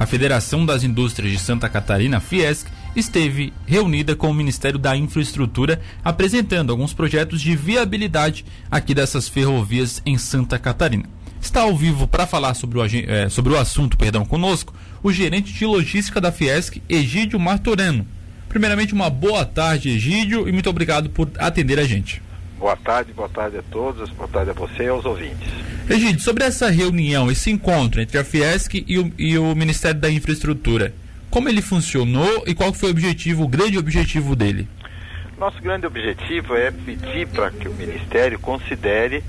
a Federação das Indústrias de Santa Catarina, Fiesc, esteve reunida com o Ministério da Infraestrutura, apresentando alguns projetos de viabilidade aqui dessas ferrovias em Santa Catarina. Está ao vivo para falar sobre o, é, sobre o assunto perdão, conosco o gerente de logística da Fiesc, Egídio Martoreno. Primeiramente, uma boa tarde, Egídio, e muito obrigado por atender a gente. Boa tarde, boa tarde a todos, boa tarde a você e aos ouvintes. Egídio, sobre essa reunião, esse encontro entre a Fiesc e o, e o Ministério da Infraestrutura, como ele funcionou e qual foi o objetivo, o grande objetivo dele? Nosso grande objetivo é pedir para que o Ministério considere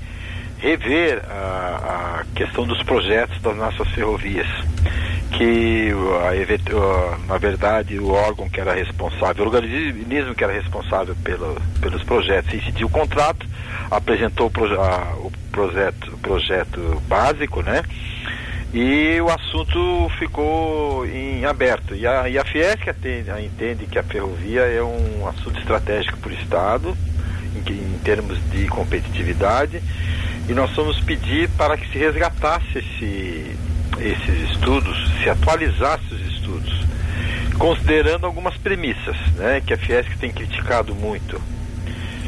rever a, a questão dos projetos das nossas ferrovias que na verdade o órgão que era responsável, o organismo que era responsável pelo, pelos projetos incidiu o contrato, apresentou o, proje a, o projeto, o projeto básico, né? E o assunto ficou em aberto. E a, e a Fiesc atende, a entende que a ferrovia é um assunto estratégico para o Estado, em, em termos de competitividade, e nós fomos pedir para que se resgatasse esse esses estudos, se atualizasse os estudos, considerando algumas premissas, né, que a Fiesc tem criticado muito,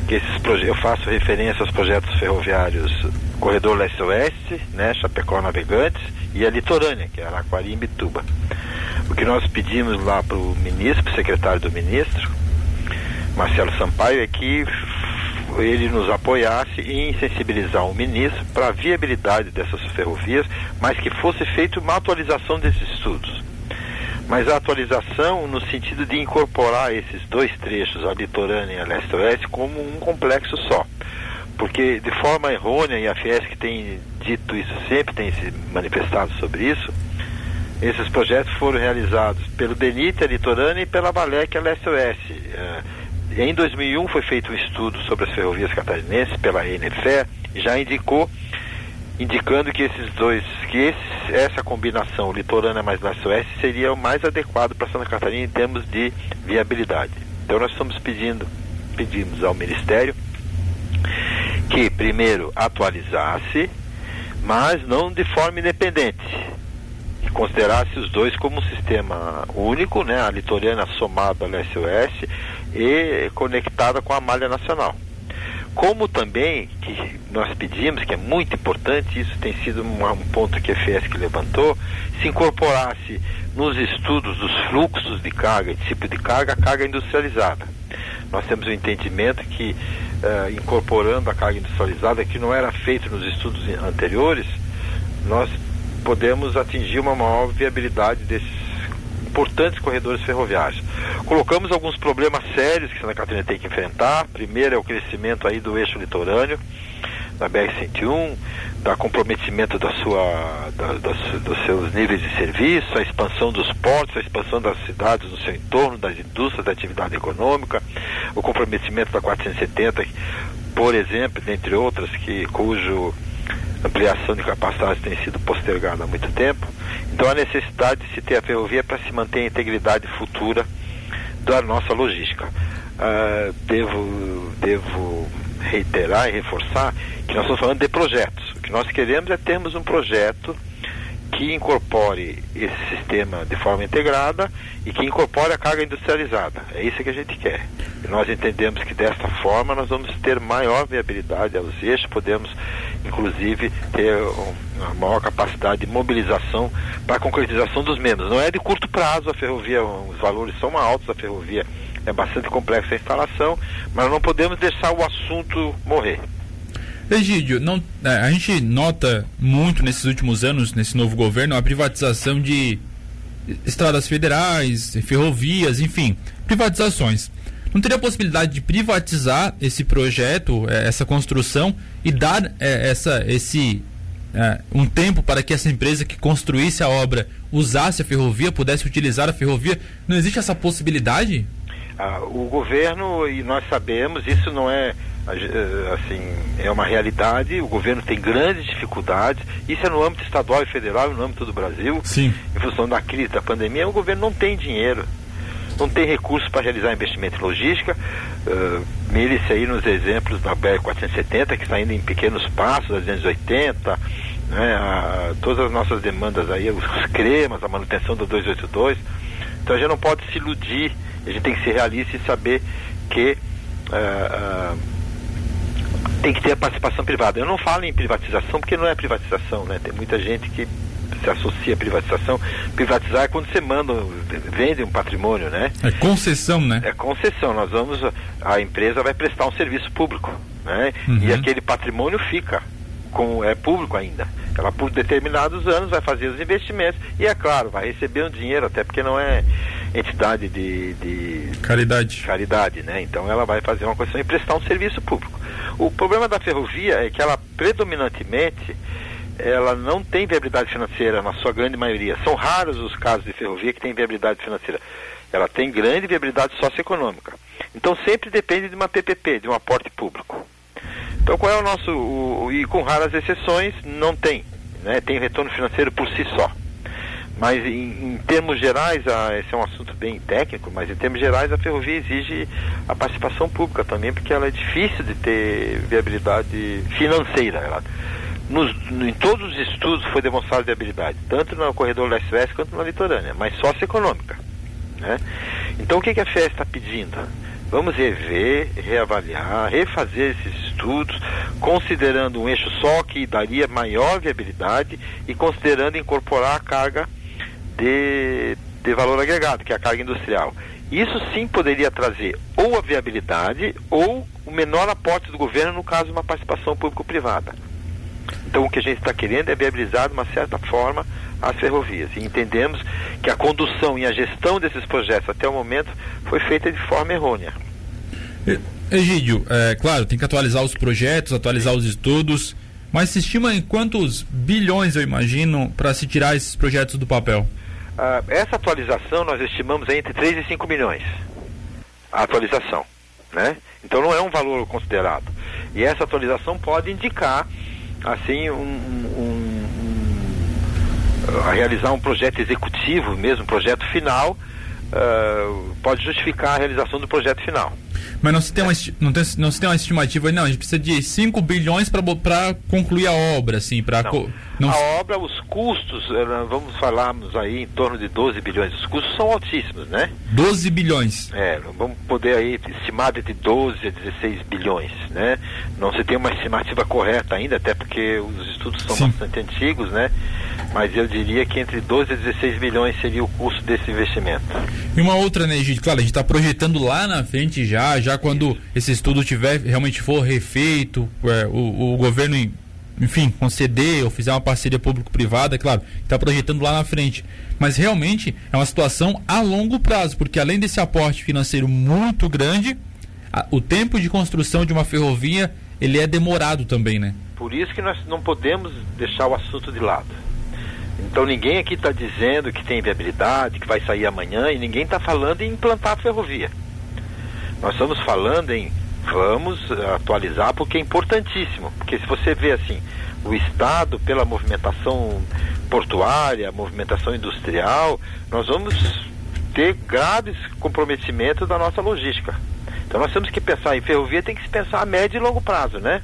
que esses eu faço referência aos projetos ferroviários Corredor Leste-Oeste, né, Chapecó Navegantes e a Litorânea, que é Araquari e Bituba. O que nós pedimos lá para o ministro, para o secretário do ministro, Marcelo Sampaio, é que ele nos apoiasse em sensibilizar o ministro para a viabilidade dessas ferrovias, mas que fosse feita uma atualização desses estudos. Mas a atualização no sentido de incorporar esses dois trechos, a litorânea e a leste-oeste, como um complexo só. Porque de forma errônea, e a Fiesc tem dito isso sempre, tem se manifestado sobre isso, esses projetos foram realizados pelo DENIT, a litorânea, e pela Valec, a leste-oeste. Uh, em 2001 foi feito um estudo sobre as ferrovias catarinenses pela ENFE, já indicou indicando que esses dois, que esse, essa combinação litorânea mais leste-oeste seria o mais adequado para Santa Catarina em termos de viabilidade. Então nós estamos pedindo, pedimos ao Ministério que primeiro atualizasse, mas não de forma independente, considerasse os dois como um sistema único, né, a litorânea somada ao leste-oeste e conectada com a malha nacional. Como também que nós pedimos, que é muito importante, isso tem sido um, um ponto que a FESC levantou, se incorporasse nos estudos dos fluxos de carga, tipo de carga, a carga industrializada. Nós temos o um entendimento que, uh, incorporando a carga industrializada, que não era feito nos estudos anteriores, nós podemos atingir uma maior viabilidade desses importantes corredores ferroviários. Colocamos alguns problemas sérios que Santa Catarina tem que enfrentar. Primeiro é o crescimento aí do eixo litorâneo, da BR-101, da comprometimento da sua, da, das, dos seus níveis de serviço, a expansão dos portos, a expansão das cidades no seu entorno, das indústrias, da atividade econômica, o comprometimento da 470, por exemplo, dentre outras, que, cujo ampliação de capacidade tem sido postergada há muito tempo. Então a necessidade de se ter a ferrovia para se manter a integridade futura da nossa logística. Uh, devo, devo reiterar e reforçar que nós estamos falando de projetos. O que nós queremos é termos um projeto que incorpore esse sistema de forma integrada e que incorpore a carga industrializada. É isso que a gente quer. E nós entendemos que desta forma nós vamos ter maior viabilidade aos eixos, podemos inclusive ter uma maior capacidade de mobilização para a concretização dos membros. Não é de curto prazo a ferrovia, os valores são altos da ferrovia, é bastante complexa a instalação, mas não podemos deixar o assunto morrer. Egídio, não, é, a gente nota muito nesses últimos anos, nesse novo governo, a privatização de estradas federais, ferrovias, enfim, privatizações. Não teria a possibilidade de privatizar esse projeto, é, essa construção e dar é, essa, esse é, um tempo para que essa empresa que construísse a obra usasse a ferrovia, pudesse utilizar a ferrovia? Não existe essa possibilidade? Ah, o governo, e nós sabemos, isso não é eh, assim, é uma realidade, o governo tem grandes dificuldades, isso é no âmbito estadual e federal, no âmbito do Brasil, Sim. em função da crise da pandemia, o governo não tem dinheiro, não tem recursos para realizar investimento em logística, uh, mire-se aí nos exemplos da BR-470, que está indo em pequenos passos, a 280, né, a, todas as nossas demandas aí, os cremas, a manutenção do 282. Então a gente não pode se iludir, a gente tem que ser realista e saber que uh, uh, tem que ter a participação privada. Eu não falo em privatização porque não é privatização, né? Tem muita gente que se associa à privatização. Privatizar é quando você manda, vende um patrimônio, né? É concessão, né? É concessão. Nós vamos, a empresa vai prestar um serviço público, né? Uhum. E aquele patrimônio fica com é público ainda. Ela por determinados anos vai fazer os investimentos e é claro vai receber um dinheiro até porque não é entidade de, de caridade. Caridade, né? Então ela vai fazer uma questão e prestar um serviço público. O problema da ferrovia é que ela predominantemente ela não tem viabilidade financeira na sua grande maioria. São raros os casos de ferrovia que tem viabilidade financeira. Ela tem grande viabilidade socioeconômica. Então sempre depende de uma PPP, de um aporte público. Então qual é o nosso o, e com raras exceções não tem, né? Tem retorno financeiro por si só. Mas em, em, termos gerais, a, esse é um assunto bem técnico, mas em termos gerais a ferrovia exige a participação pública também, porque ela é difícil de ter viabilidade financeira. Ela, nos, em todos os estudos foi demonstrada viabilidade, tanto no corredor leste-oeste quanto na litorânea, mas socioeconômica. Né? Então o que, que a FES está pedindo? Vamos rever, reavaliar, refazer esses estudos, considerando um eixo só que daria maior viabilidade e considerando incorporar a carga de, de valor agregado, que é a carga industrial. Isso sim poderia trazer ou a viabilidade ou o menor aporte do governo, no caso de uma participação público-privada. Então o que a gente está querendo é viabilizar de uma certa forma as ferrovias. E entendemos que a condução e a gestão desses projetos até o momento foi feita de forma errônea. Egídio, é, claro, tem que atualizar os projetos, atualizar os estudos, mas se estima em quantos bilhões, eu imagino, para se tirar esses projetos do papel? Uh, essa atualização nós estimamos entre 3 e 5 milhões. A atualização. Né? Então não é um valor considerado. E essa atualização pode indicar assim um, um, um, realizar um projeto executivo mesmo, um projeto final, uh, pode justificar a realização do projeto final. Mas não se tem uma, não tem, não se tem uma estimativa, não, a gente precisa de 5 bilhões para concluir a obra, assim, para... Não. não. A obra, os custos, eh, vamos falarmos aí em torno de 12 bilhões, os custos são altíssimos, né? 12 bilhões. É, vamos poder aí estimar de 12 a 16 bilhões, né? Não se tem uma estimativa correta ainda, até porque os estudos são Sim. bastante antigos, né? Mas eu diria que entre 12 a 16 bilhões seria o custo desse investimento. E uma outra, né, gente? Claro, a gente está projetando lá na frente já, já quando Isso. esse estudo tiver realmente for refeito, é, o, o governo enfim, conceder ou fizer uma parceria público-privada, é claro, está projetando lá na frente. Mas realmente é uma situação a longo prazo, porque além desse aporte financeiro muito grande, a, o tempo de construção de uma ferrovia ele é demorado também, né? Por isso que nós não podemos deixar o assunto de lado. Então ninguém aqui está dizendo que tem viabilidade, que vai sair amanhã, e ninguém está falando em implantar a ferrovia. Nós estamos falando em vamos atualizar porque é importantíssimo. Porque se você vê assim, o Estado, pela movimentação portuária, movimentação industrial, nós vamos ter graves comprometimentos da nossa logística. Então nós temos que pensar em ferrovia, tem que se pensar a médio e longo prazo, né?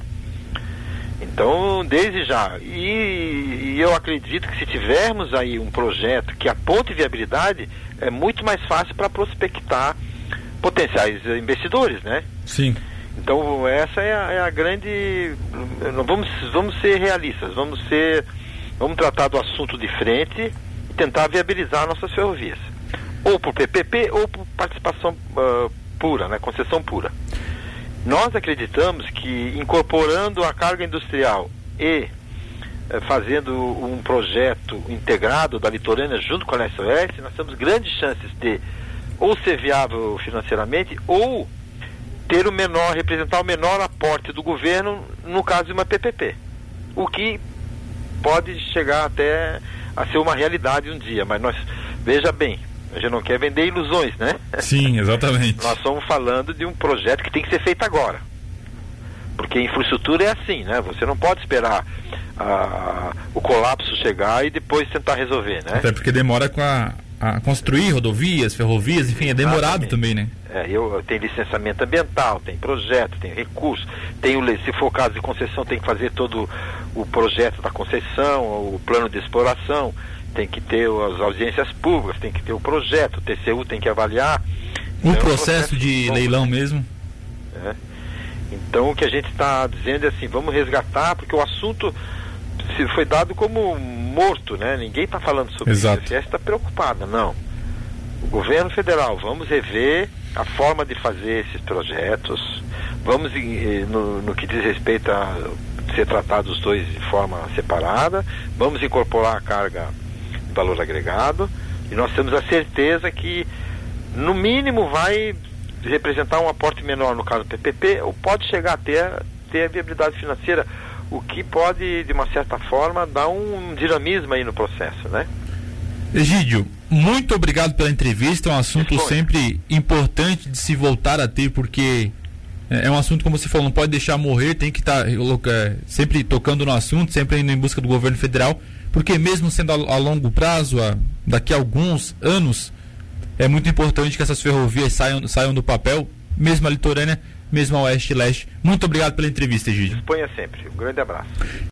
Então, desde já. E, e, eu acredito que se tivermos aí um projeto que aponte viabilidade, é muito mais fácil para prospectar potenciais investidores, né? Sim. Então, essa é a, é a grande. Vamos, vamos ser realistas, vamos ser. Vamos tratar do assunto de frente e tentar viabilizar nossas ferrovias. Ou por PPP ou por participação uh, pura, né? concessão pura. Nós acreditamos que incorporando a carga industrial e eh, fazendo um projeto integrado da litorânea junto com a Leste Oeste, nós temos grandes chances de ou ser viável financeiramente ou ter o menor, representar o menor aporte do governo no caso de uma PPP. O que pode chegar até a ser uma realidade um dia, mas nós, veja bem, a gente não quer vender ilusões, né? Sim, exatamente. Nós estamos falando de um projeto que tem que ser feito agora. Porque infraestrutura é assim, né? Você não pode esperar ah, o colapso chegar e depois tentar resolver, né? Até porque demora com a, a construir rodovias, ferrovias, enfim, é demorado também, né? É, eu tenho licenciamento ambiental, tem projeto, tem recurso, tem o, se for caso de concessão, tem que fazer todo o projeto da concessão, o plano de exploração, tem que ter as audiências públicas, tem que ter o projeto, o TCU tem que avaliar. Um então, processo, de bom, leilão né? mesmo? É. Então o que a gente está dizendo é assim, vamos resgatar, porque o assunto foi dado como morto, né? Ninguém está falando sobre Exato. isso. A está preocupada, não. O governo federal, vamos rever a forma de fazer esses projetos, vamos no, no que diz respeito a ser tratados os dois de forma separada, vamos incorporar a carga de valor agregado e nós temos a certeza que no mínimo vai representar um aporte menor no caso do PPP ou pode chegar até a ter a viabilidade financeira, o que pode de uma certa forma dar um dinamismo aí no processo, né? Egídio, muito obrigado pela entrevista, é um assunto sempre importante de se voltar a ter porque é, é um assunto, como você falou, não pode deixar morrer, tem que estar tá, é, sempre tocando no assunto, sempre indo em busca do governo federal, porque mesmo sendo a, a longo prazo, a, daqui a alguns anos, é muito importante que essas ferrovias saiam, saiam do papel, mesmo a litorânea, mesmo a oeste e leste. Muito obrigado pela entrevista, Gigi. Disponha sempre. Um grande abraço.